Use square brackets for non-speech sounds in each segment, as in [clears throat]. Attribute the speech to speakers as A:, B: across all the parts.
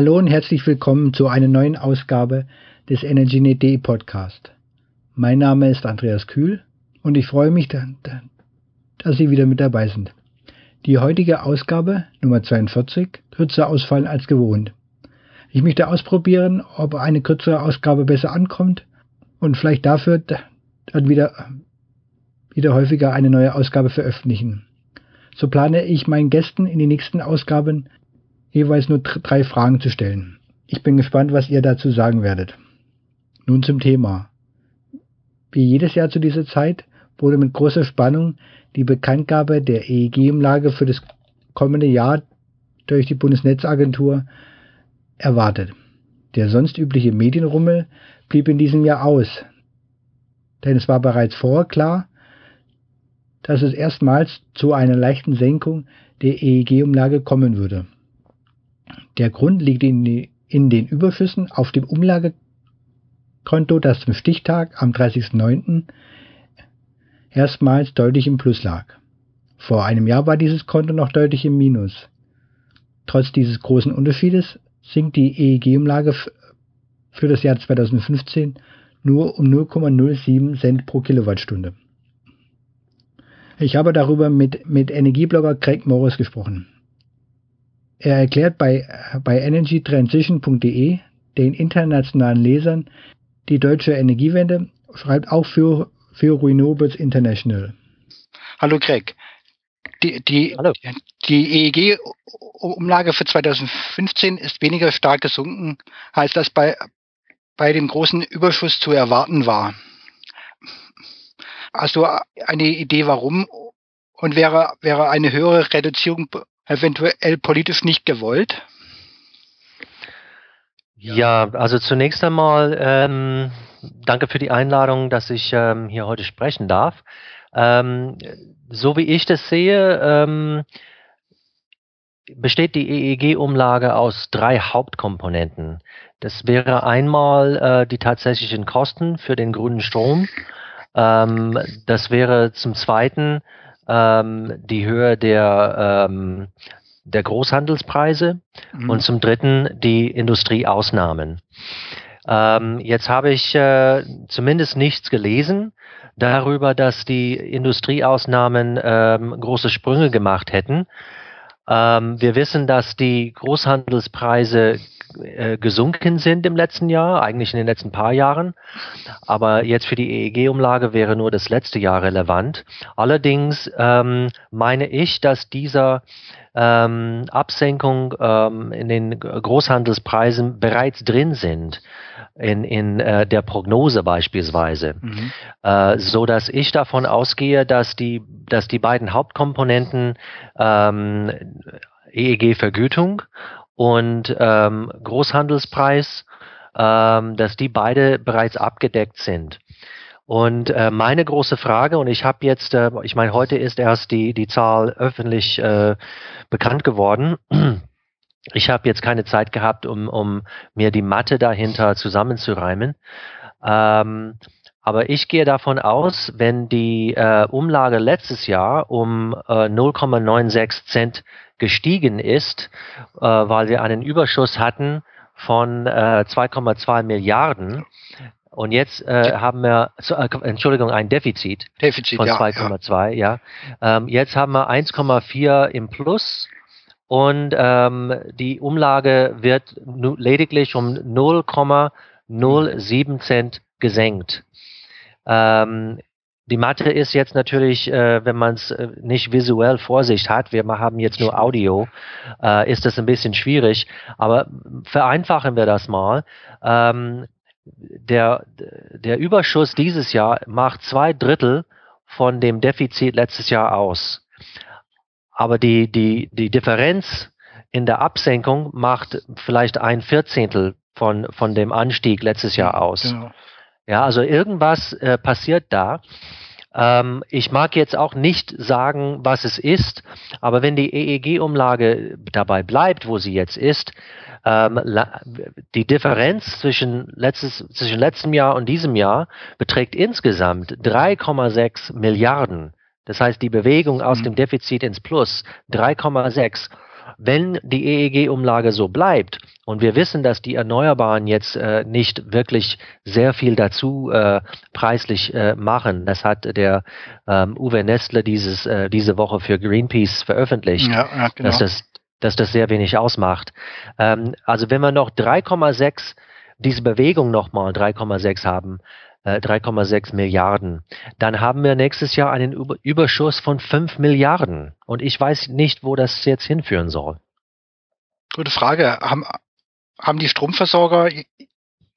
A: Hallo und herzlich willkommen zu einer neuen Ausgabe des EnergyNet.de Podcast. Mein Name ist Andreas Kühl und ich freue mich, dass Sie wieder mit dabei sind. Die heutige Ausgabe, Nummer 42, kürzer ausfallen als gewohnt. Ich möchte ausprobieren, ob eine kürzere Ausgabe besser ankommt und vielleicht dafür dann wieder, wieder häufiger eine neue Ausgabe veröffentlichen. So plane ich meinen Gästen in den nächsten Ausgaben jeweils nur drei Fragen zu stellen. Ich bin gespannt, was ihr dazu sagen werdet. Nun zum Thema. Wie jedes Jahr zu dieser Zeit wurde mit großer Spannung die Bekanntgabe der EEG-Umlage für das kommende Jahr durch die Bundesnetzagentur erwartet. Der sonst übliche Medienrummel blieb in diesem Jahr aus, denn es war bereits vorher klar, dass es erstmals zu einer leichten Senkung der EEG-Umlage kommen würde. Der Grund liegt in, in den Überschüssen auf dem Umlagekonto, das zum Stichtag am 30.09. erstmals deutlich im Plus lag. Vor einem Jahr war dieses Konto noch deutlich im Minus. Trotz dieses großen Unterschiedes sinkt die EEG-Umlage für das Jahr 2015 nur um 0,07 Cent pro Kilowattstunde. Ich habe darüber mit, mit Energieblogger Craig Morris gesprochen. Er erklärt bei, bei energytransition.de den internationalen Lesern die deutsche Energiewende, schreibt auch für, für Renewables International.
B: Hallo Craig. Die, die, Hallo. die EEG-Umlage für 2015 ist weniger stark gesunken, als das bei, bei dem großen Überschuss zu erwarten war. Hast du eine Idee, warum? Und wäre, wäre eine höhere Reduzierung eventuell politisch nicht gewollt?
C: Ja, also zunächst einmal ähm, danke für die Einladung, dass ich ähm, hier heute sprechen darf. Ähm, so wie ich das sehe, ähm, besteht die EEG-Umlage aus drei Hauptkomponenten. Das wäre einmal äh, die tatsächlichen Kosten für den grünen Strom. Ähm, das wäre zum Zweiten ähm, die Höhe der, ähm, der Großhandelspreise mhm. und zum Dritten die Industrieausnahmen. Ähm, jetzt habe ich äh, zumindest nichts gelesen darüber, dass die Industrieausnahmen ähm, große Sprünge gemacht hätten. Ähm, wir wissen, dass die Großhandelspreise äh, gesunken sind im letzten Jahr, eigentlich in den letzten paar Jahren. Aber jetzt für die EEG-Umlage wäre nur das letzte Jahr relevant. Allerdings ähm, meine ich, dass dieser ähm, Absenkung ähm, in den Großhandelspreisen bereits drin sind in, in äh, der Prognose beispielsweise, mhm. äh, so dass ich davon ausgehe, dass die, dass die beiden Hauptkomponenten ähm, EEG-Vergütung und ähm, Großhandelspreis, ähm, dass die beide bereits abgedeckt sind. Und äh, meine große Frage, und ich habe jetzt, äh, ich meine, heute ist erst die, die Zahl öffentlich äh, bekannt geworden. Ich habe jetzt keine Zeit gehabt, um, um mir die Mathe dahinter zusammenzureimen. Ähm, aber ich gehe davon aus, wenn die äh, Umlage letztes Jahr um äh, 0,96 Cent gestiegen ist, äh, weil wir einen Überschuss hatten von äh, 2,2 Milliarden. Und jetzt äh, haben wir, äh, Entschuldigung, ein Defizit, Defizit von 2,2, ja. ja. Ähm, jetzt haben wir 1,4 im Plus und ähm, die Umlage wird lediglich um 0,07 Cent gesenkt. Ähm, die Mathe ist jetzt natürlich, äh, wenn man es äh, nicht visuell vor sich hat, wir haben jetzt nur Audio, äh, ist das ein bisschen schwierig. Aber vereinfachen wir das mal. Ähm, der, der Überschuss dieses Jahr macht zwei Drittel von dem Defizit letztes Jahr aus. Aber die, die, die Differenz in der Absenkung macht vielleicht ein Vierzehntel von, von dem Anstieg letztes Jahr aus. Genau. Ja, also irgendwas äh, passiert da. Ähm, ich mag jetzt auch nicht sagen, was es ist, aber wenn die EEG-Umlage dabei bleibt, wo sie jetzt ist, ähm, die Differenz zwischen, letztes, zwischen letztem Jahr und diesem Jahr beträgt insgesamt 3,6 Milliarden. Das heißt, die Bewegung aus mhm. dem Defizit ins Plus 3,6. Wenn die EEG-Umlage so bleibt Und wir wissen, dass die Erneuerbaren jetzt äh, nicht wirklich sehr viel dazu äh, preislich äh, machen. Das hat der ähm, Uwe Nestle dieses, äh, diese Woche für Greenpeace veröffentlicht, ja, ja, genau. dass, das, dass das sehr wenig ausmacht. Ähm, also wenn wir noch 3,6 diese Bewegung nochmal 3,6 haben, 3,6 äh, Milliarden. Dann haben wir nächstes Jahr einen Überschuss von 5 Milliarden. Und ich weiß nicht, wo das jetzt hinführen soll.
B: Gute Frage. Haben, haben die Stromversorger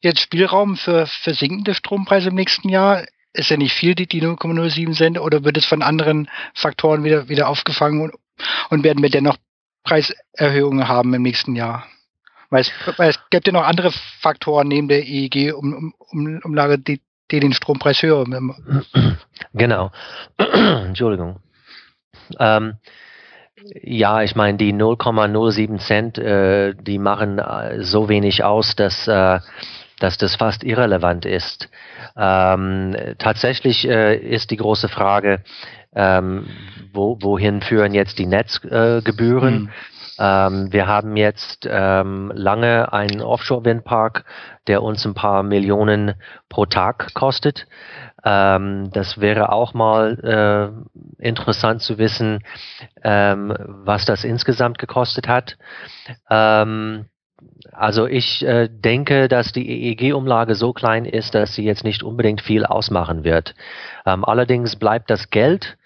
B: jetzt Spielraum für, für sinkende Strompreise im nächsten Jahr? Ist ja nicht viel, die, die 0,07 Cent, oder wird es von anderen Faktoren wieder, wieder aufgefangen und, und werden wir dennoch Preiserhöhungen haben im nächsten Jahr? Weil es, weil es gibt ja noch andere Faktoren neben der EEG-Umlage, um, die, die den Strompreis hören.
C: Genau. [clears throat] Entschuldigung. Ähm, ja, ich meine, die 0,07 Cent, äh, die machen äh, so wenig aus, dass, äh, dass das fast irrelevant ist. Ähm, tatsächlich äh, ist die große Frage, ähm, wo, wohin führen jetzt die Netzgebühren? Hm. Ähm, wir haben jetzt ähm, lange einen Offshore-Windpark, der uns ein paar Millionen pro Tag kostet. Ähm, das wäre auch mal äh, interessant zu wissen, ähm, was das insgesamt gekostet hat. Ähm, also ich äh, denke, dass die EEG-Umlage so klein ist, dass sie jetzt nicht unbedingt viel ausmachen wird. Ähm, allerdings bleibt das Geld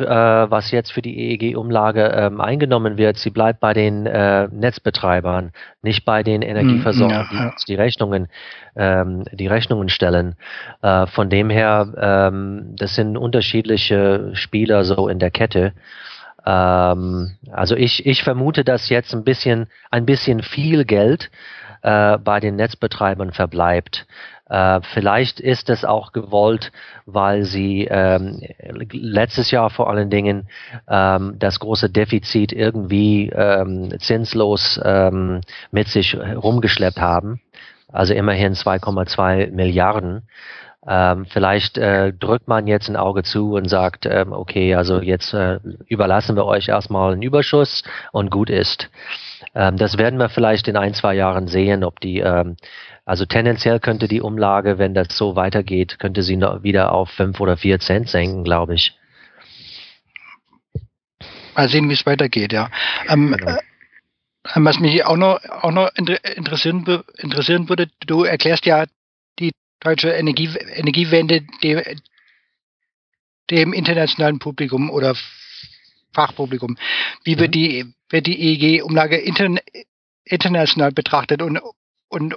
C: äh, was jetzt für die EEG-Umlage ähm, eingenommen wird, sie bleibt bei den äh, Netzbetreibern, nicht bei den Energieversorgern, ja, ja. die die Rechnungen, ähm, die Rechnungen stellen. Äh, von dem her, ähm, das sind unterschiedliche Spieler so in der Kette. Ähm, also ich, ich vermute, dass jetzt ein bisschen, ein bisschen viel Geld äh, bei den Netzbetreibern verbleibt. Äh, vielleicht ist es auch gewollt, weil sie ähm, letztes Jahr vor allen Dingen ähm, das große Defizit irgendwie ähm, zinslos ähm, mit sich rumgeschleppt haben. Also immerhin 2,2 Milliarden. Ähm, vielleicht äh, drückt man jetzt ein Auge zu und sagt, ähm, okay, also jetzt äh, überlassen wir euch erstmal einen Überschuss und gut ist. Ähm, das werden wir vielleicht in ein, zwei Jahren sehen, ob die ähm, also tendenziell könnte die Umlage, wenn das so weitergeht, könnte sie noch wieder auf fünf oder vier Cent senken, glaube ich.
B: Mal sehen, wie es weitergeht, ja. Ähm, genau. äh, was mich auch noch, auch noch interessieren, interessieren würde, du erklärst ja die deutsche Energie, Energiewende dem, dem internationalen Publikum oder Fachpublikum. Wie wird mhm. die, wird die EEG-Umlage intern, international betrachtet und, und,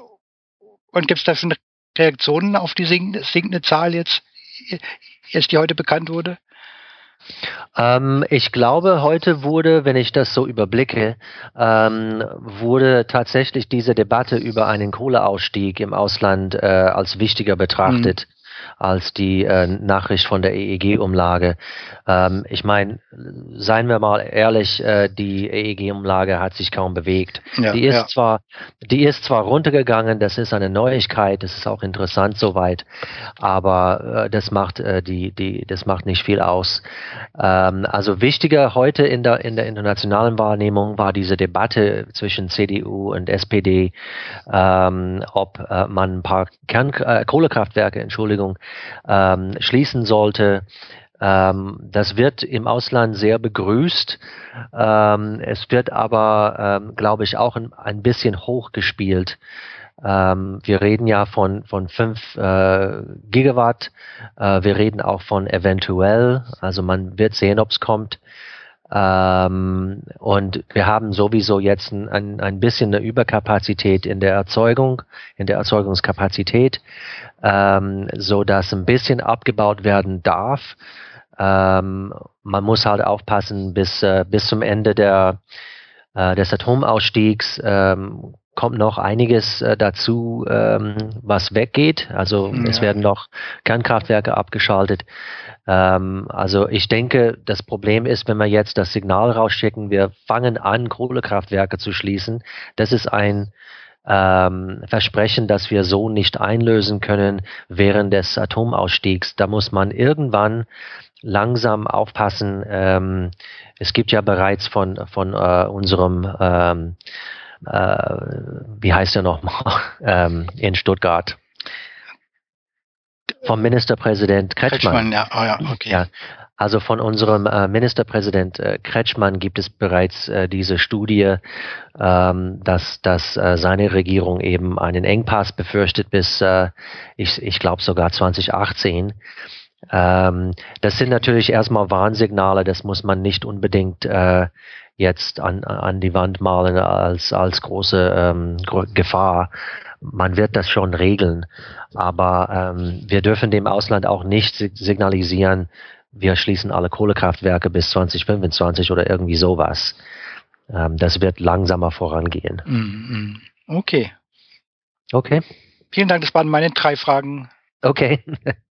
B: und gibt es da schon Reaktionen auf die sinkende Zahl jetzt, jetzt die heute bekannt wurde?
C: Ähm, ich glaube, heute wurde, wenn ich das so überblicke, ähm, wurde tatsächlich diese Debatte über einen Kohleausstieg im Ausland äh, als wichtiger betrachtet. Mhm als die äh, Nachricht von der EEG-Umlage. Ähm, ich meine, seien wir mal ehrlich, äh, die EEG-Umlage hat sich kaum bewegt. Ja, die ist ja. zwar, die ist zwar runtergegangen, das ist eine Neuigkeit, das ist auch interessant soweit, aber äh, das macht äh, die, die, das macht nicht viel aus. Ähm, also wichtiger heute in der in der internationalen Wahrnehmung war diese Debatte zwischen CDU und SPD, ähm, ob äh, man ein paar Kern, äh, Kohlekraftwerke, Entschuldigung, ähm, schließen sollte. Ähm, das wird im Ausland sehr begrüßt. Ähm, es wird aber, ähm, glaube ich, auch ein, ein bisschen hochgespielt. Ähm, wir reden ja von, von 5 äh, Gigawatt. Äh, wir reden auch von eventuell. Also man wird sehen, ob es kommt. Ähm, und wir haben sowieso jetzt ein, ein, ein bisschen eine Überkapazität in der Erzeugung, in der Erzeugungskapazität, ähm, so dass ein bisschen abgebaut werden darf. Ähm, man muss halt aufpassen, bis, äh, bis zum Ende der, äh, des Atomausstiegs ähm, kommt noch einiges äh, dazu, ähm, was weggeht. Also ja. es werden noch Kernkraftwerke abgeschaltet. Ähm, also ich denke, das Problem ist, wenn wir jetzt das Signal rausschicken, wir fangen an, Kohlekraftwerke zu schließen. Das ist ein ähm, Versprechen, das wir so nicht einlösen können während des Atomausstiegs. Da muss man irgendwann langsam aufpassen. Ähm, es gibt ja bereits von, von äh, unserem ähm, äh, wie heißt er nochmal, [laughs] ähm, in Stuttgart. Vom Ministerpräsident Kretschmann.
B: Kretschmann ja, oh ja, okay. Ja,
C: also von unserem äh, Ministerpräsident äh, Kretschmann gibt es bereits äh, diese Studie, ähm, dass, dass äh, seine Regierung eben einen Engpass befürchtet bis, äh, ich, ich glaube sogar 2018. Ähm, das sind natürlich erstmal Warnsignale, das muss man nicht unbedingt äh, jetzt an, an die Wand malen als, als große ähm, Gefahr. Man wird das schon regeln, aber ähm, wir dürfen dem Ausland auch nicht signalisieren, wir schließen alle Kohlekraftwerke bis 2025 oder irgendwie sowas. Ähm, das wird langsamer vorangehen.
B: Mm, mm. Okay.
C: Okay.
B: Vielen Dank, das waren meine drei Fragen.
C: Okay. [laughs]